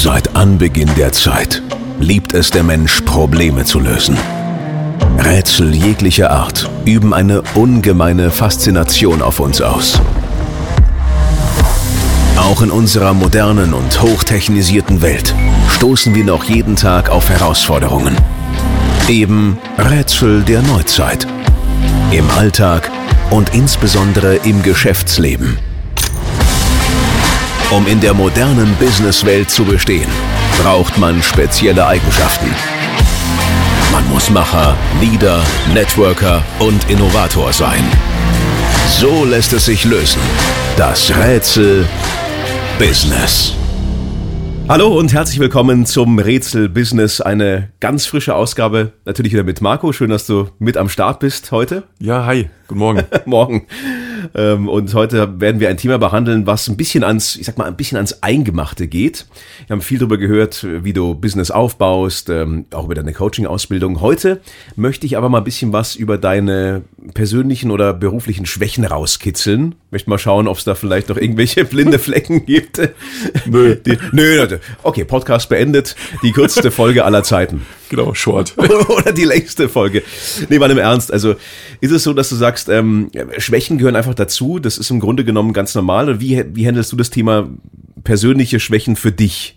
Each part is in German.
Seit Anbeginn der Zeit liebt es der Mensch, Probleme zu lösen. Rätsel jeglicher Art üben eine ungemeine Faszination auf uns aus. Auch in unserer modernen und hochtechnisierten Welt stoßen wir noch jeden Tag auf Herausforderungen. Eben Rätsel der Neuzeit. Im Alltag und insbesondere im Geschäftsleben. Um in der modernen Businesswelt zu bestehen, braucht man spezielle Eigenschaften. Man muss Macher, Leader, Networker und Innovator sein. So lässt es sich lösen. Das Rätsel Business. Hallo und herzlich willkommen zum Rätsel Business. Eine ganz frische Ausgabe, natürlich wieder mit Marco. Schön, dass du mit am Start bist heute. Ja, hi, guten Morgen. Morgen. Ähm, und heute werden wir ein Thema behandeln, was ein bisschen ans, ich sag mal, ein bisschen ans Eingemachte geht. Wir haben viel darüber gehört, wie du Business aufbaust, ähm, auch über deine Coaching-Ausbildung. Heute möchte ich aber mal ein bisschen was über deine persönlichen oder beruflichen Schwächen rauskitzeln. Möchte mal schauen, ob es da vielleicht noch irgendwelche blinde Flecken gibt. Nö. Die, nö, okay, Podcast beendet. Die kürzeste Folge aller Zeiten. Genau, short. Oder die längste Folge. Nee, mal im Ernst. Also ist es so, dass du sagst, ähm, Schwächen gehören einfach dazu. Das ist im Grunde genommen ganz normal. Und wie, wie handelst du das Thema persönliche Schwächen für dich?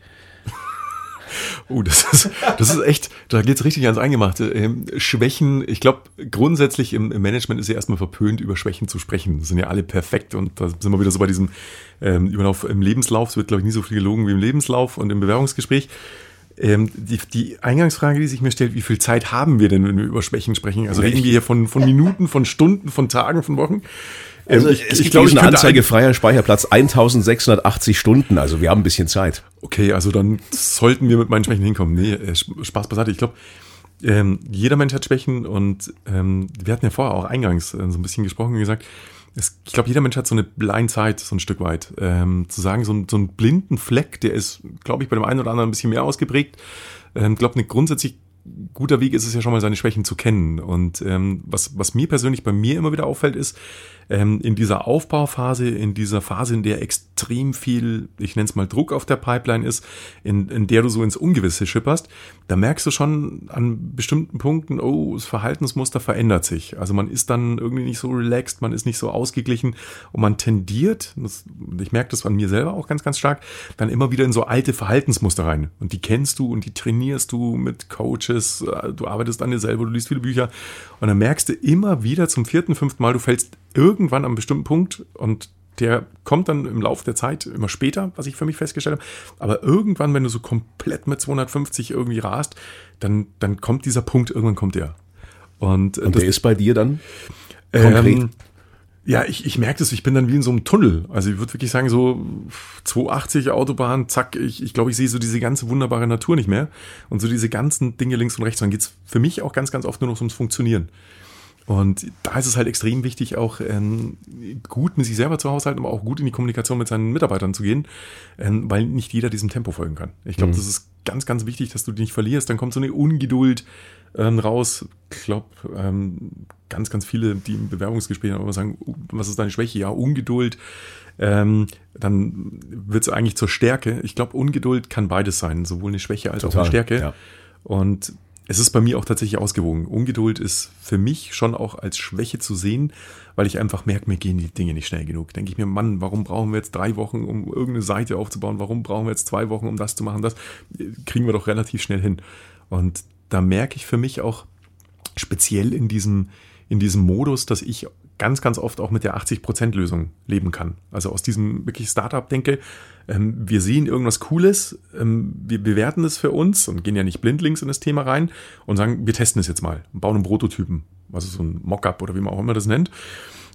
Oh, das ist, das ist echt, da geht's richtig ans Eingemachte. Ähm, Schwächen, ich glaube, grundsätzlich im, im, Management ist ja erstmal verpönt, über Schwächen zu sprechen. Das sind ja alle perfekt und da sind wir wieder so bei diesem ähm, Überlauf im Lebenslauf. Es wird, glaube ich, nie so viel gelogen wie im Lebenslauf und im Bewerbungsgespräch. Ähm, die, die Eingangsfrage, die sich mir stellt, wie viel Zeit haben wir denn, wenn wir über Schwächen sprechen? Also reden wir hier von, von Minuten, von Stunden, von Tagen, von Wochen? Also ähm, ich, es gibt, glaube ich, eine Anzeige freier Speicherplatz 1680 Stunden, also wir haben ein bisschen Zeit. Okay, also dann sollten wir mit meinen Schwächen hinkommen. Nee, äh, Spaß beiseite. Ich glaube, ähm, jeder Mensch hat Schwächen und ähm, wir hatten ja vorher auch eingangs äh, so ein bisschen gesprochen und gesagt, es, ich glaube, jeder Mensch hat so eine Blindzeit, so ein Stück weit. Ähm, zu sagen, so, so einen blinden Fleck, der ist, glaube ich, bei dem einen oder anderen ein bisschen mehr ausgeprägt. Ich ähm, glaube, eine grundsätzlich guter Weg ist es ja schon mal, seine Schwächen zu kennen. Und ähm, was, was mir persönlich bei mir immer wieder auffällt, ist, ähm, in dieser Aufbauphase, in dieser Phase, in der extrem viel, ich nenne es mal Druck auf der Pipeline ist, in, in der du so ins Ungewisse schipperst, da merkst du schon an bestimmten Punkten, oh, das Verhaltensmuster verändert sich. Also man ist dann irgendwie nicht so relaxed, man ist nicht so ausgeglichen und man tendiert, das, ich merke das an mir selber auch ganz, ganz stark, dann immer wieder in so alte Verhaltensmuster rein. Und die kennst du und die trainierst du mit Coaches, äh, du arbeitest an dir selber, du liest viele Bücher und dann merkst du immer wieder zum vierten, fünften Mal, du fällst irgendwann am bestimmten Punkt und der kommt dann im Laufe der Zeit immer später, was ich für mich festgestellt habe. Aber irgendwann, wenn du so komplett mit 250 irgendwie rast, dann, dann kommt dieser Punkt, irgendwann kommt der. Und, äh, und der ist bei dir dann konkret? Ähm, ja, ich, ich merke das, ich bin dann wie in so einem Tunnel. Also ich würde wirklich sagen, so 280 Autobahn, zack, ich, ich glaube, ich sehe so diese ganze wunderbare Natur nicht mehr. Und so diese ganzen Dinge links und rechts. Dann geht's für mich auch ganz, ganz oft nur noch ums Funktionieren. Und da ist es halt extrem wichtig, auch ähm, gut mit sich selber zu haushalten, aber auch gut in die Kommunikation mit seinen Mitarbeitern zu gehen, ähm, weil nicht jeder diesem Tempo folgen kann. Ich glaube, mhm. das ist ganz, ganz wichtig, dass du dich nicht verlierst. Dann kommt so eine Ungeduld ähm, raus. Ich glaube, ähm, ganz, ganz viele, die im Bewerbungsgespräch immer sagen, uh, was ist deine Schwäche? Ja, Ungeduld. Ähm, dann wird es eigentlich zur Stärke. Ich glaube, Ungeduld kann beides sein, sowohl eine Schwäche als Total, auch eine Stärke. Ja. Und es ist bei mir auch tatsächlich ausgewogen. Ungeduld ist für mich schon auch als Schwäche zu sehen, weil ich einfach merke, mir gehen die Dinge nicht schnell genug. Denke ich mir, Mann, warum brauchen wir jetzt drei Wochen, um irgendeine Seite aufzubauen? Warum brauchen wir jetzt zwei Wochen, um das zu machen? Das kriegen wir doch relativ schnell hin. Und da merke ich für mich auch speziell in diesem, in diesem Modus, dass ich ganz, ganz oft auch mit der 80%-Lösung leben kann. Also aus diesem wirklich Startup denke, ähm, wir sehen irgendwas Cooles, ähm, wir bewerten es für uns und gehen ja nicht blindlings in das Thema rein und sagen, wir testen es jetzt mal und bauen einen Prototypen, also so ein Mockup oder wie man auch immer das nennt.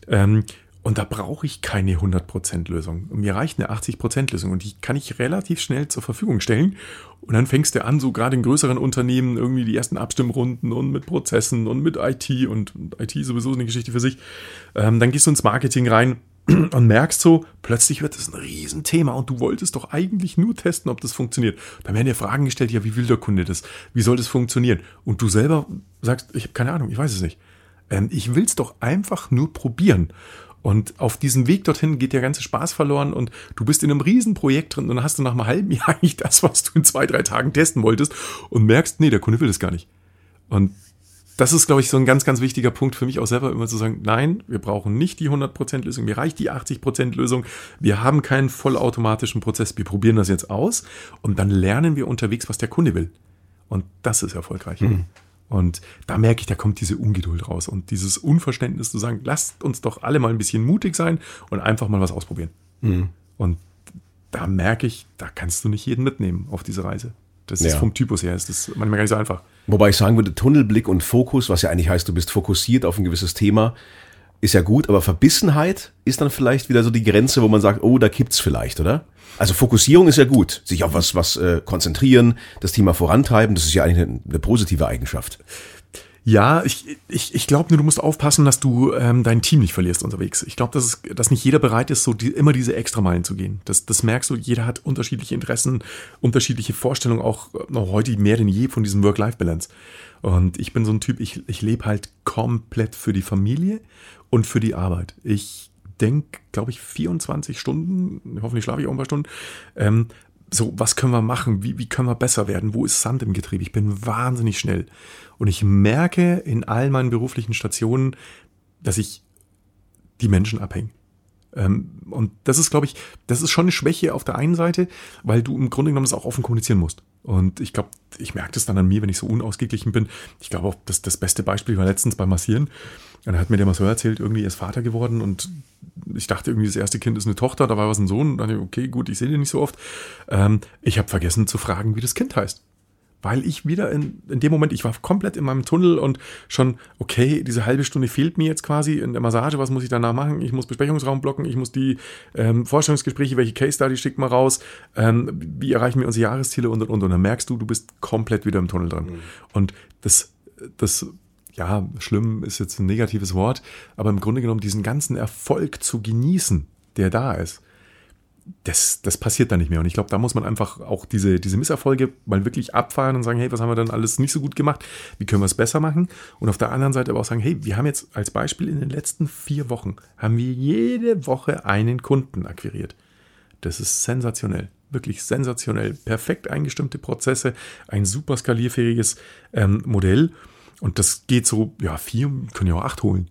Ähm, und da brauche ich keine 100% Lösung. Mir reicht eine 80% Lösung und die kann ich relativ schnell zur Verfügung stellen. Und dann fängst du an, so gerade in größeren Unternehmen irgendwie die ersten Abstimmrunden und mit Prozessen und mit IT und, IT sowieso eine Geschichte für sich. Ähm, dann gehst du ins Marketing rein und merkst so, plötzlich wird das ein Riesenthema und du wolltest doch eigentlich nur testen, ob das funktioniert. Dann werden dir Fragen gestellt, ja, wie will der Kunde das? Wie soll das funktionieren? Und du selber sagst, ich habe keine Ahnung, ich weiß es nicht. Ähm, ich will es doch einfach nur probieren. Und auf diesem Weg dorthin geht der ganze Spaß verloren und du bist in einem Riesenprojekt drin und dann hast du nach einem halben Jahr eigentlich das, was du in zwei, drei Tagen testen wolltest und merkst, nee, der Kunde will das gar nicht. Und das ist, glaube ich, so ein ganz, ganz wichtiger Punkt für mich auch selber, immer zu sagen, nein, wir brauchen nicht die 100% Lösung, mir reicht die 80% Lösung, wir haben keinen vollautomatischen Prozess, wir probieren das jetzt aus und dann lernen wir unterwegs, was der Kunde will. Und das ist erfolgreich. Mhm. Und da merke ich, da kommt diese Ungeduld raus und dieses Unverständnis zu sagen, lasst uns doch alle mal ein bisschen mutig sein und einfach mal was ausprobieren. Mhm. Und da merke ich, da kannst du nicht jeden mitnehmen auf diese Reise. Das ja. ist vom Typus her, ist das manchmal gar nicht so einfach. Wobei ich sagen würde, Tunnelblick und Fokus, was ja eigentlich heißt, du bist fokussiert auf ein gewisses Thema, ist ja gut, aber Verbissenheit ist dann vielleicht wieder so die Grenze, wo man sagt, oh, da kippt's vielleicht, oder? Also Fokussierung ist ja gut, sich auf was, was äh, konzentrieren, das Thema vorantreiben, das ist ja eigentlich eine, eine positive Eigenschaft. Ja, ich, ich, ich glaube nur, du musst aufpassen, dass du ähm, dein Team nicht verlierst unterwegs. Ich glaube, dass, dass nicht jeder bereit ist, so die, immer diese Extrameilen zu gehen. Das, das merkst du, jeder hat unterschiedliche Interessen, unterschiedliche Vorstellungen, auch noch heute mehr denn je von diesem Work-Life-Balance. Und ich bin so ein Typ, ich, ich lebe halt komplett für die Familie und für die Arbeit. Ich denke, glaube ich, 24 Stunden, hoffentlich schlafe ich auch ein paar Stunden, ähm, so, was können wir machen? Wie, wie können wir besser werden? Wo ist Sand im Getriebe? Ich bin wahnsinnig schnell. Und ich merke in all meinen beruflichen Stationen, dass ich die Menschen abhänge. Ähm, und das ist, glaube ich, das ist schon eine Schwäche auf der einen Seite, weil du im Grunde genommen das auch offen kommunizieren musst. Und ich glaube, ich merke das dann an mir, wenn ich so unausgeglichen bin. Ich glaube auch, dass das beste Beispiel war letztens beim Massieren. Und dann hat mir der Masseur erzählt, irgendwie er ist Vater geworden und ich dachte irgendwie, das erste Kind ist eine Tochter, dabei war es ein Sohn. Und dann okay, gut, ich sehe den nicht so oft. Ähm, ich habe vergessen zu fragen, wie das Kind heißt weil ich wieder in, in dem Moment, ich war komplett in meinem Tunnel und schon, okay, diese halbe Stunde fehlt mir jetzt quasi in der Massage, was muss ich danach machen? Ich muss Besprechungsraum blocken, ich muss die ähm, Vorstellungsgespräche, welche Case Study schickt man raus, ähm, wie erreichen wir unsere Jahresziele und und und. Und dann merkst du, du bist komplett wieder im Tunnel drin. Mhm. Und das, das ja, schlimm ist jetzt ein negatives Wort, aber im Grunde genommen diesen ganzen Erfolg zu genießen, der da ist, das, das passiert dann nicht mehr. Und ich glaube, da muss man einfach auch diese, diese Misserfolge mal wirklich abfahren und sagen, hey, was haben wir dann alles nicht so gut gemacht? Wie können wir es besser machen? Und auf der anderen Seite aber auch sagen, hey, wir haben jetzt als Beispiel in den letzten vier Wochen, haben wir jede Woche einen Kunden akquiriert. Das ist sensationell. Wirklich sensationell. Perfekt eingestimmte Prozesse, ein super skalierfähiges ähm, Modell. Und das geht so, ja, vier, können ja auch acht holen.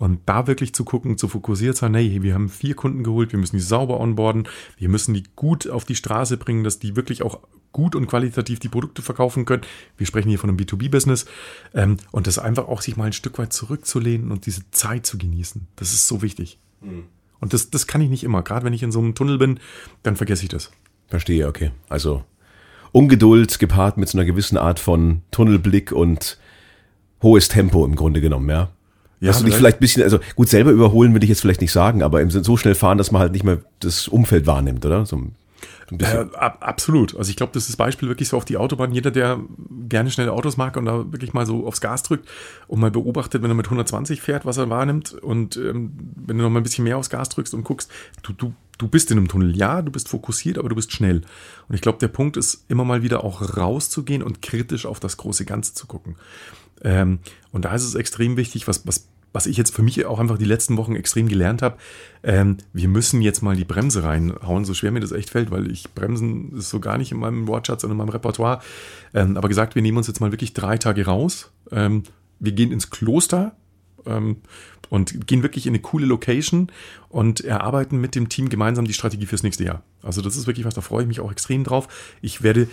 Und da wirklich zu gucken, zu fokussiert sein, hey, wir haben vier Kunden geholt, wir müssen die sauber onboarden, wir müssen die gut auf die Straße bringen, dass die wirklich auch gut und qualitativ die Produkte verkaufen können. Wir sprechen hier von einem B2B-Business. Ähm, und das einfach auch sich mal ein Stück weit zurückzulehnen und diese Zeit zu genießen. Das ist so wichtig. Mhm. Und das, das kann ich nicht immer. Gerade wenn ich in so einem Tunnel bin, dann vergesse ich das. Verstehe, okay. Also Ungeduld gepaart mit so einer gewissen Art von Tunnelblick und hohes Tempo im Grunde genommen, ja. Ja, dass du dich vielleicht ein bisschen, also gut, selber überholen würde ich jetzt vielleicht nicht sagen, aber im Sinn so schnell fahren, dass man halt nicht mehr das Umfeld wahrnimmt, oder? So äh, absolut. Also ich glaube, das ist das Beispiel wirklich so auf die Autobahn. Jeder, der gerne schnelle Autos mag und da wirklich mal so aufs Gas drückt und mal beobachtet, wenn er mit 120 fährt, was er wahrnimmt und ähm, wenn du noch mal ein bisschen mehr aufs Gas drückst und guckst, du, du, du bist in einem Tunnel. Ja, du bist fokussiert, aber du bist schnell. Und ich glaube, der Punkt ist, immer mal wieder auch rauszugehen und kritisch auf das große Ganze zu gucken. Ähm, und da ist es extrem wichtig, was, was, was ich jetzt für mich auch einfach die letzten Wochen extrem gelernt habe. Ähm, wir müssen jetzt mal die Bremse reinhauen, so schwer mir das echt fällt, weil ich Bremsen ist so gar nicht in meinem Wortschatz und in meinem Repertoire. Ähm, aber gesagt, wir nehmen uns jetzt mal wirklich drei Tage raus. Ähm, wir gehen ins Kloster, ähm, und gehen wirklich in eine coole Location und erarbeiten mit dem Team gemeinsam die Strategie fürs nächste Jahr. Also das ist wirklich was, da freue ich mich auch extrem drauf. Ich werde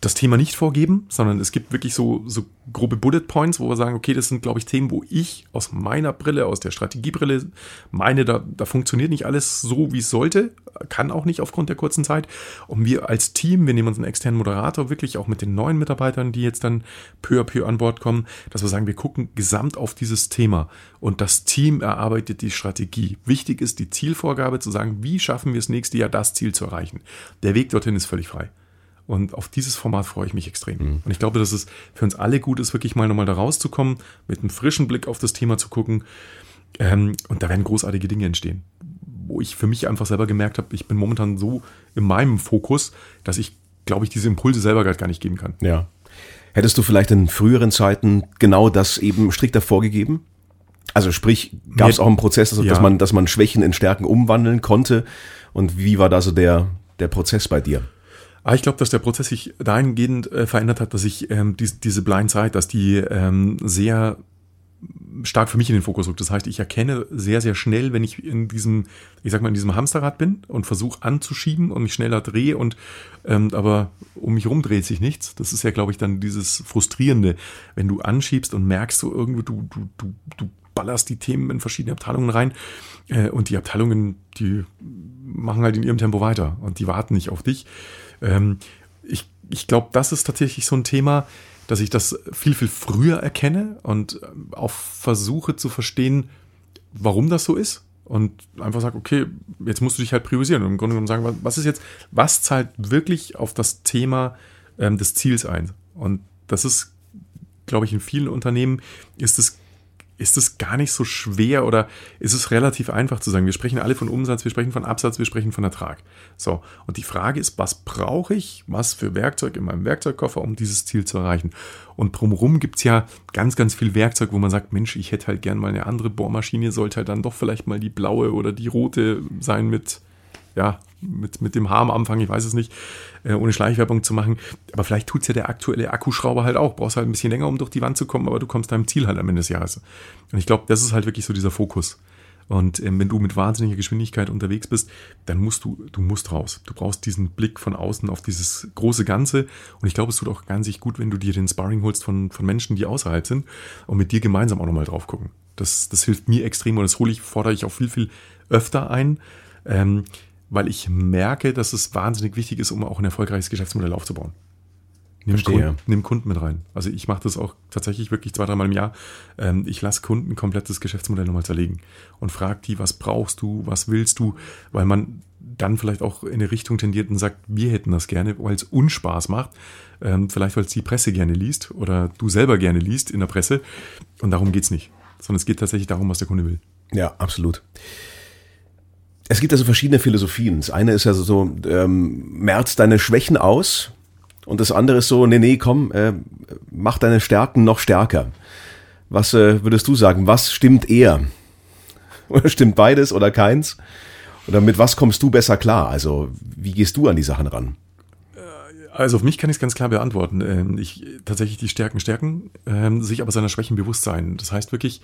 das Thema nicht vorgeben, sondern es gibt wirklich so, so grobe Bullet Points, wo wir sagen, okay, das sind, glaube ich, Themen, wo ich aus meiner Brille, aus der Strategiebrille meine, da, da funktioniert nicht alles so, wie es sollte, kann auch nicht aufgrund der kurzen Zeit. Und wir als Team, wir nehmen uns einen externen Moderator, wirklich auch mit den neuen Mitarbeitern, die jetzt dann peu à peu an Bord kommen, dass wir sagen, wir gucken gesamt auf dieses Thema und das Team erarbeitet die Strategie. Wichtig ist die Zielvorgabe zu sagen, wie schaffen wir es nächste Jahr, das Ziel zu erreichen. Der Weg dorthin ist völlig frei. Und auf dieses Format freue ich mich extrem. Mhm. Und ich glaube, dass es für uns alle gut ist, wirklich mal nochmal da rauszukommen, mit einem frischen Blick auf das Thema zu gucken. Ähm, und da werden großartige Dinge entstehen. Wo ich für mich einfach selber gemerkt habe, ich bin momentan so in meinem Fokus, dass ich, glaube ich, diese Impulse selber gar nicht geben kann. Ja. Hättest du vielleicht in früheren Zeiten genau das eben strikter vorgegeben? Also sprich, gab es auch einen Prozess, dass, ja. dass, man, dass man Schwächen in Stärken umwandeln konnte? Und wie war da so der, der Prozess bei dir? Ah, ich glaube, dass der Prozess sich dahingehend äh, verändert hat, dass ich ähm, die, diese Blind Side, dass die ähm, sehr stark für mich in den Fokus rückt. Das heißt, ich erkenne sehr, sehr schnell, wenn ich in diesem, ich sag mal, in diesem Hamsterrad bin und versuche anzuschieben und mich schneller drehe und ähm, aber um mich rum dreht sich nichts. Das ist ja, glaube ich, dann dieses Frustrierende, wenn du anschiebst und merkst so irgendwie, du, du, du, du ballerst die Themen in verschiedene Abteilungen rein äh, und die Abteilungen, die machen halt in ihrem Tempo weiter und die warten nicht auf dich. Ähm, ich ich glaube, das ist tatsächlich so ein Thema, dass ich das viel, viel früher erkenne und ähm, auch versuche zu verstehen, warum das so ist. Und einfach sage, okay, jetzt musst du dich halt priorisieren und im Grunde genommen sagen, was ist jetzt, was zahlt wirklich auf das Thema ähm, des Ziels ein? Und das ist, glaube ich, in vielen Unternehmen ist es ist es gar nicht so schwer oder ist es relativ einfach zu sagen, wir sprechen alle von Umsatz, wir sprechen von Absatz, wir sprechen von Ertrag. So, und die Frage ist, was brauche ich, was für Werkzeug in meinem Werkzeugkoffer, um dieses Ziel zu erreichen? Und drumherum gibt es ja ganz, ganz viel Werkzeug, wo man sagt, Mensch, ich hätte halt gern mal eine andere Bohrmaschine, sollte halt dann doch vielleicht mal die blaue oder die rote sein mit ja, mit, mit dem Haar am Anfang, ich weiß es nicht, äh, ohne Schleichwerbung zu machen. Aber vielleicht tut es ja der aktuelle Akkuschrauber halt auch. Brauchst halt ein bisschen länger, um durch die Wand zu kommen, aber du kommst deinem Ziel halt am Ende des Jahres. Und ich glaube, das ist halt wirklich so dieser Fokus. Und ähm, wenn du mit wahnsinniger Geschwindigkeit unterwegs bist, dann musst du, du musst raus. Du brauchst diesen Blick von außen auf dieses große Ganze. Und ich glaube, es tut auch ganz gut, wenn du dir den Sparring holst von, von Menschen, die außerhalb sind und mit dir gemeinsam auch nochmal drauf gucken. Das, das hilft mir extrem und das hole ich, fordere ich auch viel, viel öfter ein. Ähm, weil ich merke, dass es wahnsinnig wichtig ist, um auch ein erfolgreiches Geschäftsmodell aufzubauen. Nimm Kunden, nimm Kunden mit rein. Also ich mache das auch tatsächlich wirklich zwei, dreimal im Jahr. Ähm, ich lasse Kunden komplettes Geschäftsmodell nochmal zerlegen und frage die, was brauchst du, was willst du, weil man dann vielleicht auch in eine Richtung tendiert und sagt, wir hätten das gerne, weil es Unspaß macht. Ähm, vielleicht, weil es die Presse gerne liest oder du selber gerne liest in der Presse. Und darum geht es nicht. Sondern es geht tatsächlich darum, was der Kunde will. Ja, absolut. Es gibt also verschiedene Philosophien. Das eine ist ja so, ähm, merz deine Schwächen aus. Und das andere ist so, nee, nee, komm, äh, mach deine Stärken noch stärker. Was äh, würdest du sagen? Was stimmt eher? Oder stimmt beides oder keins? Oder mit was kommst du besser klar? Also, wie gehst du an die Sachen ran? Also auf mich kann ich es ganz klar beantworten. Ähm, ich tatsächlich die Stärken stärken, ähm, sich aber seiner Schwächen bewusst sein. Das heißt wirklich,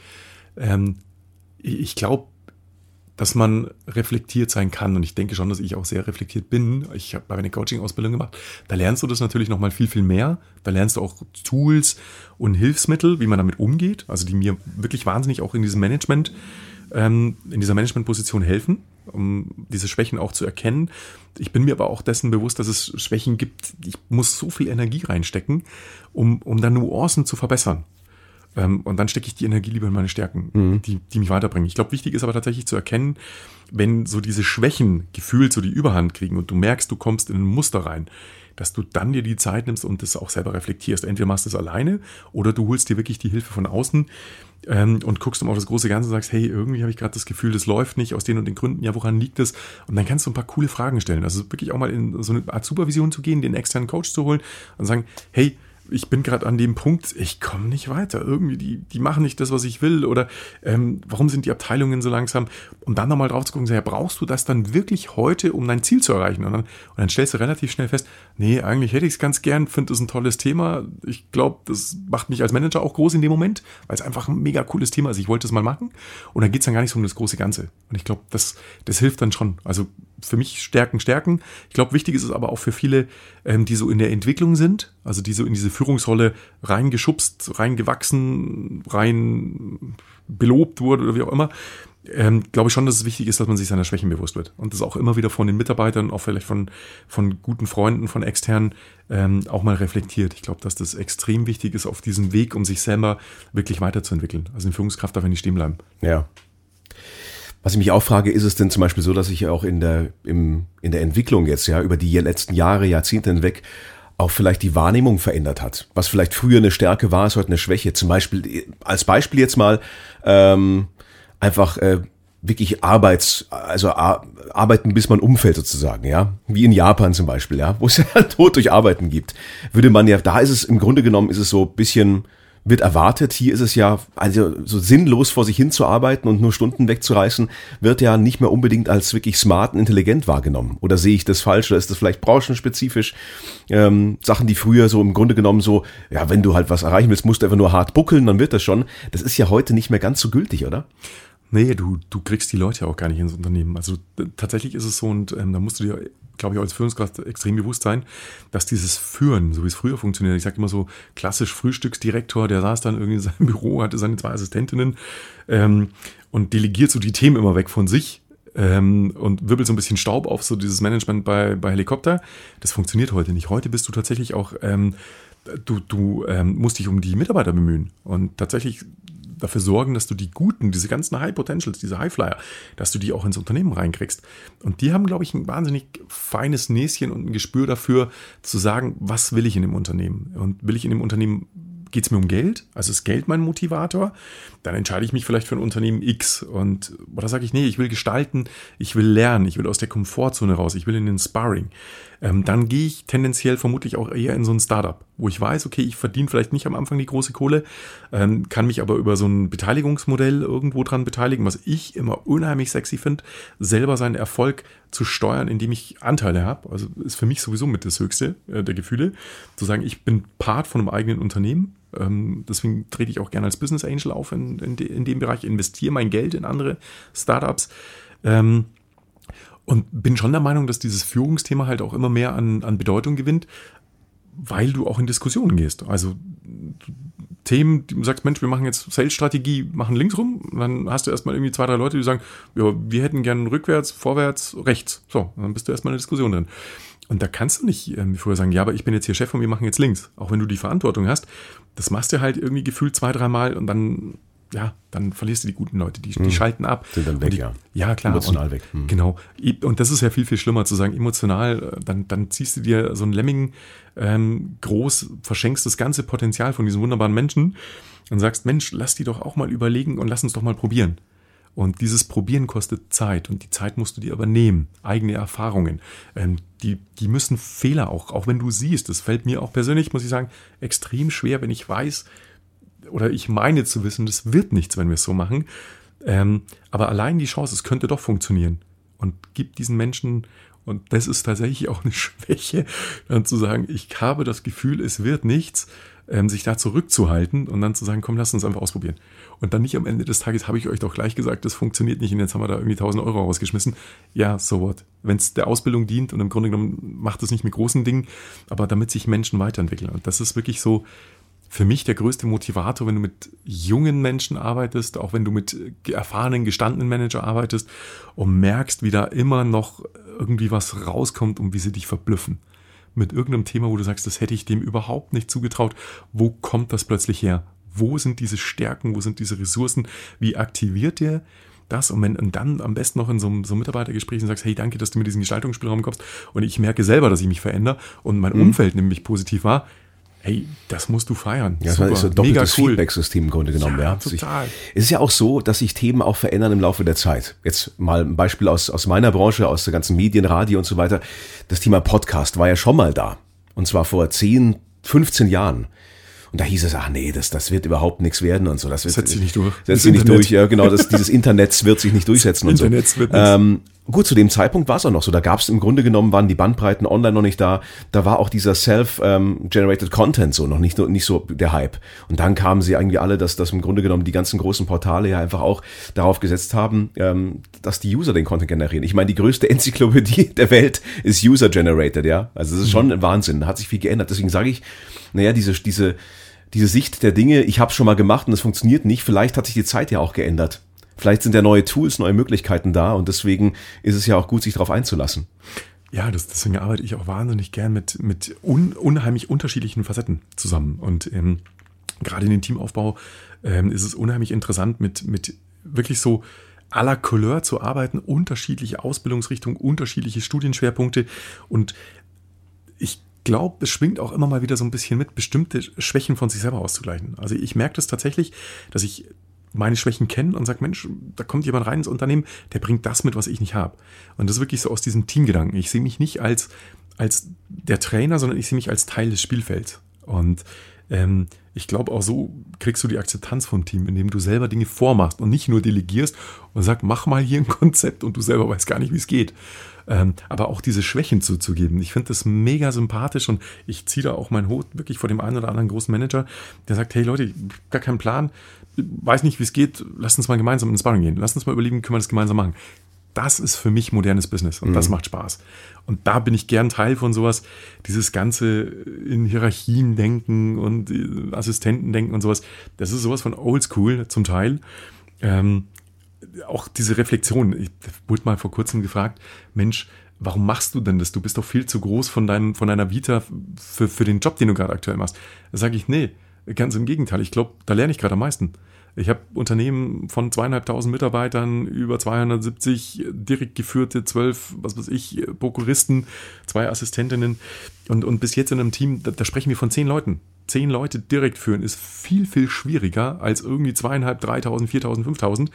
ähm, ich glaube, dass man reflektiert sein kann. Und ich denke schon, dass ich auch sehr reflektiert bin. Ich habe eine Coaching-Ausbildung gemacht. Da lernst du das natürlich noch mal viel, viel mehr. Da lernst du auch Tools und Hilfsmittel, wie man damit umgeht. Also die mir wirklich wahnsinnig auch in diesem Management, ähm, in dieser Managementposition helfen, um diese Schwächen auch zu erkennen. Ich bin mir aber auch dessen bewusst, dass es Schwächen gibt. Ich muss so viel Energie reinstecken, um, um dann Nuancen zu verbessern. Ähm, und dann stecke ich die Energie lieber in meine Stärken, mhm. die, die mich weiterbringen. Ich glaube, wichtig ist aber tatsächlich zu erkennen, wenn so diese Schwächen gefühlt so die Überhand kriegen und du merkst, du kommst in ein Muster rein, dass du dann dir die Zeit nimmst und das auch selber reflektierst. Entweder machst du es alleine oder du holst dir wirklich die Hilfe von außen ähm, und guckst mal auf das große Ganze und sagst, hey, irgendwie habe ich gerade das Gefühl, das läuft nicht aus den und den Gründen. Ja, woran liegt es? Und dann kannst du ein paar coole Fragen stellen. Also wirklich auch mal in so eine Art Supervision zu gehen, den externen Coach zu holen und sagen, hey, ich bin gerade an dem Punkt, ich komme nicht weiter. Irgendwie, die, die machen nicht das, was ich will. Oder ähm, warum sind die Abteilungen so langsam? Und dann nochmal drauf zu gucken, ja, brauchst du das dann wirklich heute, um dein Ziel zu erreichen? Und dann, und dann stellst du relativ schnell fest, nee, eigentlich hätte ich es ganz gern, finde es ein tolles Thema. Ich glaube, das macht mich als Manager auch groß in dem Moment, weil es einfach ein mega cooles Thema ist. Ich wollte es mal machen. Und dann geht es dann gar nicht so um das große Ganze. Und ich glaube, das, das hilft dann schon. Also für mich Stärken, Stärken. Ich glaube, wichtig ist es aber auch für viele, ähm, die so in der Entwicklung sind, also die so in diese Führungsrolle reingeschubst, reingewachsen, rein belobt wurde oder wie auch immer. Ähm, glaube ich schon, dass es wichtig ist, dass man sich seiner Schwächen bewusst wird. Und das auch immer wieder von den Mitarbeitern, auch vielleicht von, von guten Freunden, von externen, ähm, auch mal reflektiert. Ich glaube, dass das extrem wichtig ist auf diesem Weg, um sich selber wirklich weiterzuentwickeln. Also eine Führungskraft darf ja nicht stehen bleiben. Ja. Was ich mich auch frage, ist es denn zum Beispiel so, dass sich auch in der, im, in der Entwicklung jetzt, ja, über die letzten Jahre, Jahrzehnte hinweg, auch vielleicht die Wahrnehmung verändert hat. Was vielleicht früher eine Stärke war, ist heute eine Schwäche. Zum Beispiel, als Beispiel jetzt mal, ähm, einfach äh, wirklich Arbeits, also ar arbeiten, bis man umfällt sozusagen, ja. Wie in Japan zum Beispiel, ja, wo es ja Tod durch Arbeiten gibt. Würde man ja, da ist es im Grunde genommen, ist es so bisschen wird erwartet. Hier ist es ja, also so sinnlos vor sich hinzuarbeiten und nur Stunden wegzureißen, wird ja nicht mehr unbedingt als wirklich smart und intelligent wahrgenommen. Oder sehe ich das falsch? Oder ist das vielleicht branchenspezifisch? Ähm, Sachen, die früher so im Grunde genommen so, ja, wenn du halt was erreichen willst, musst du einfach nur hart buckeln, dann wird das schon. Das ist ja heute nicht mehr ganz so gültig, oder? Nee, du, du kriegst die Leute auch gar nicht ins Unternehmen. Also tatsächlich ist es so, und ähm, da musst du dir, glaube ich, als Führungskraft extrem bewusst sein, dass dieses Führen, so wie es früher funktioniert, ich sage immer so klassisch Frühstücksdirektor, der saß dann irgendwie in seinem Büro, hatte seine zwei Assistentinnen ähm, und delegiert so die Themen immer weg von sich ähm, und wirbelt so ein bisschen Staub auf, so dieses Management bei, bei Helikopter. Das funktioniert heute nicht. Heute bist du tatsächlich auch, ähm, du, du ähm, musst dich um die Mitarbeiter bemühen. Und tatsächlich dafür sorgen, dass du die guten, diese ganzen High Potentials, diese Highflyer, dass du die auch ins Unternehmen reinkriegst. Und die haben, glaube ich, ein wahnsinnig feines Näschen und ein Gespür dafür, zu sagen, was will ich in dem Unternehmen? Und will ich in dem Unternehmen geht es mir um Geld? Also ist Geld mein Motivator? Dann entscheide ich mich vielleicht für ein Unternehmen X und oder sage ich, nee, ich will gestalten, ich will lernen, ich will aus der Komfortzone raus, ich will in den Sparring. Ähm, dann gehe ich tendenziell vermutlich auch eher in so ein Startup, wo ich weiß, okay, ich verdiene vielleicht nicht am Anfang die große Kohle, ähm, kann mich aber über so ein Beteiligungsmodell irgendwo dran beteiligen, was ich immer unheimlich sexy finde, selber seinen Erfolg zu steuern, indem ich Anteile habe. Also ist für mich sowieso mit das Höchste äh, der Gefühle, zu sagen, ich bin Part von einem eigenen Unternehmen ähm, deswegen trete ich auch gerne als Business Angel auf in, in, de, in dem Bereich, investiere mein Geld in andere Startups. Ähm, und bin schon der Meinung, dass dieses Führungsthema halt auch immer mehr an, an Bedeutung gewinnt, weil du auch in Diskussionen gehst. Also Themen, die du sagst, Mensch, wir machen jetzt Sales-Strategie, machen links rum, dann hast du erstmal irgendwie zwei, drei Leute, die sagen, ja, wir hätten gern rückwärts, vorwärts, rechts. So, dann bist du erstmal in der Diskussion drin. Und da kannst du nicht ähm, wie früher sagen, ja, aber ich bin jetzt hier Chef und wir machen jetzt links. Auch wenn du die Verantwortung hast. Das machst du halt irgendwie gefühlt zwei, dreimal und dann, ja, dann verlierst du die guten Leute. Die, die hm. schalten ab. Sind dann weg, die, ja. Ja, klar. Emotional und, weg. Hm. Genau. Und das ist ja viel, viel schlimmer zu sagen, emotional, äh, dann, dann ziehst du dir so ein Lemming ähm, groß, verschenkst das ganze Potenzial von diesen wunderbaren Menschen und sagst, Mensch, lass die doch auch mal überlegen und lass uns doch mal probieren. Und dieses Probieren kostet Zeit und die Zeit musst du dir aber nehmen. Eigene Erfahrungen. Ähm, die, die müssen Fehler auch, auch wenn du siehst. Das fällt mir auch persönlich, muss ich sagen, extrem schwer, wenn ich weiß oder ich meine zu wissen, das wird nichts, wenn wir es so machen. Ähm, aber allein die Chance, es könnte doch funktionieren. Und gib diesen Menschen, und das ist tatsächlich auch eine Schwäche, dann zu sagen, ich habe das Gefühl, es wird nichts ähm, sich da zurückzuhalten und dann zu sagen, komm, lass uns einfach ausprobieren. Und dann nicht am Ende des Tages habe ich euch doch gleich gesagt, das funktioniert nicht und jetzt haben wir da irgendwie 1000 Euro rausgeschmissen. Ja, so what. Wenn es der Ausbildung dient und im Grunde genommen macht es nicht mit großen Dingen, aber damit sich Menschen weiterentwickeln. Und das ist wirklich so, für mich der größte Motivator, wenn du mit jungen Menschen arbeitest, auch wenn du mit erfahrenen, gestandenen Manager arbeitest und merkst, wie da immer noch irgendwie was rauskommt und wie sie dich verblüffen mit irgendeinem Thema, wo du sagst, das hätte ich dem überhaupt nicht zugetraut. Wo kommt das plötzlich her? Wo sind diese Stärken? Wo sind diese Ressourcen? Wie aktiviert der das? Und, wenn, und dann am besten noch in so einem, so einem Mitarbeitergespräch und sagst, hey, danke, dass du mir diesen Gestaltungsspielraum kommst. Und ich merke selber, dass ich mich verändere und mein mhm. Umfeld nämlich positiv war Hey, das musst du feiern. Ja, das ist ein doppeltes cool. Feedback-System im Grunde genommen. Ja, ja. total. Es ist ja auch so, dass sich Themen auch verändern im Laufe der Zeit. Jetzt mal ein Beispiel aus, aus meiner Branche, aus der ganzen Medien, Radio und so weiter. Das Thema Podcast war ja schon mal da. Und zwar vor 10, 15 Jahren. Und da hieß es, ach nee, das, das wird überhaupt nichts werden und so. Das wird, setzt sich nicht durch. Setzt sich nicht durch, ja genau. Das, dieses Internet wird sich nicht durchsetzen und so. Internet wird nichts. Ähm, Gut, zu dem Zeitpunkt war es auch noch so. Da gab es im Grunde genommen, waren die Bandbreiten online noch nicht da. Da war auch dieser Self-Generated Content so noch nicht, nicht so der Hype. Und dann kamen sie irgendwie alle, dass, dass im Grunde genommen die ganzen großen Portale ja einfach auch darauf gesetzt haben, ähm, dass die User den Content generieren. Ich meine, die größte Enzyklopädie der Welt ist User-Generated, ja. Also das ist schon ein Wahnsinn. Da hat sich viel geändert. Deswegen sage ich, naja, diese, diese, diese Sicht der Dinge, ich habe schon mal gemacht und es funktioniert nicht. Vielleicht hat sich die Zeit ja auch geändert. Vielleicht sind ja neue Tools, neue Möglichkeiten da und deswegen ist es ja auch gut, sich darauf einzulassen. Ja, das, deswegen arbeite ich auch wahnsinnig gern mit, mit un, unheimlich unterschiedlichen Facetten zusammen. Und ähm, gerade in den Teamaufbau ähm, ist es unheimlich interessant, mit, mit wirklich so à la Couleur zu arbeiten, unterschiedliche Ausbildungsrichtungen, unterschiedliche Studienschwerpunkte. Und ich glaube, es schwingt auch immer mal wieder so ein bisschen mit, bestimmte Schwächen von sich selber auszugleichen. Also ich merke das tatsächlich, dass ich meine Schwächen kennen und sagt, Mensch, da kommt jemand rein ins Unternehmen, der bringt das mit, was ich nicht habe. Und das ist wirklich so aus diesem Teamgedanken. Ich sehe mich nicht als, als der Trainer, sondern ich sehe mich als Teil des Spielfelds. Und ähm, ich glaube, auch so kriegst du die Akzeptanz vom Team, indem du selber Dinge vormachst und nicht nur delegierst und sagst, mach mal hier ein Konzept und du selber weißt gar nicht, wie es geht. Ähm, aber auch diese Schwächen zuzugeben. Ich finde das mega sympathisch und ich ziehe da auch meinen Hut wirklich vor dem einen oder anderen großen Manager, der sagt, hey Leute, gar keinen Plan, weiß nicht, wie es geht, lasst uns mal gemeinsam ins Sparring gehen, lasst uns mal überlegen, können wir das gemeinsam machen. Das ist für mich modernes Business und mhm. das macht Spaß. Und da bin ich gern Teil von sowas, dieses ganze in Hierarchien denken und äh, Assistenten denken und sowas. Das ist sowas von oldschool zum Teil. Ähm, auch diese Reflexion. Ich wurde mal vor kurzem gefragt, Mensch, warum machst du denn das? Du bist doch viel zu groß von, deinem, von deiner Vita für, für den Job, den du gerade aktuell machst. Da sage ich, nee, ganz im Gegenteil. Ich glaube, da lerne ich gerade am meisten. Ich habe Unternehmen von zweieinhalbtausend Mitarbeitern, über 270 direkt geführte, zwölf, was weiß ich, Prokuristen, zwei Assistentinnen und, und bis jetzt in einem Team, da, da sprechen wir von zehn Leuten. Zehn Leute direkt führen ist viel, viel schwieriger als irgendwie zweieinhalb, dreitausend, viertausend, fünftausend,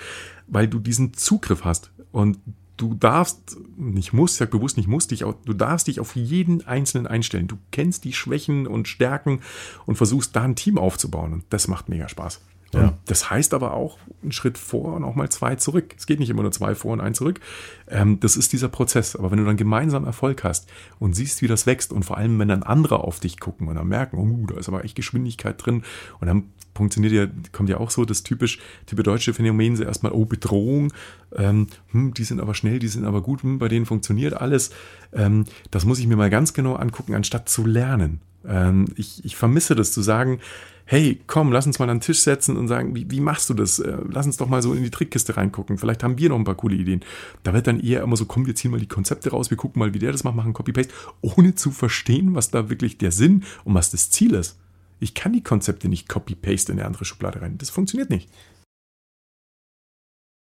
weil du diesen Zugriff hast. Und du darfst, nicht musst, sag bewusst nicht musst dich, du darfst dich auf jeden Einzelnen einstellen. Du kennst die Schwächen und Stärken und versuchst da ein Team aufzubauen. Und das macht mega Spaß. Ja. Das heißt aber auch einen Schritt vor und auch mal zwei zurück. Es geht nicht immer nur zwei vor und ein zurück. Ähm, das ist dieser Prozess. Aber wenn du dann gemeinsam Erfolg hast und siehst, wie das wächst und vor allem, wenn dann andere auf dich gucken und dann merken, oh, da ist aber echt Geschwindigkeit drin und dann funktioniert ja, kommt ja auch so das typisch, typisch deutsche Phänomen, so erstmal, oh, Bedrohung, ähm, hm, die sind aber schnell, die sind aber gut, hm, bei denen funktioniert alles. Ähm, das muss ich mir mal ganz genau angucken, anstatt zu lernen. Ähm, ich, ich vermisse das zu sagen, hey, komm, lass uns mal an den Tisch setzen und sagen, wie, wie machst du das? Äh, lass uns doch mal so in die Trickkiste reingucken. Vielleicht haben wir noch ein paar coole Ideen. Da wird dann eher immer so, komm, wir ziehen mal die Konzepte raus, wir gucken mal, wie der das macht, machen Copy-Paste, ohne zu verstehen, was da wirklich der Sinn und was das Ziel ist. Ich kann die Konzepte nicht Copy-Paste in eine andere Schublade rein. Das funktioniert nicht.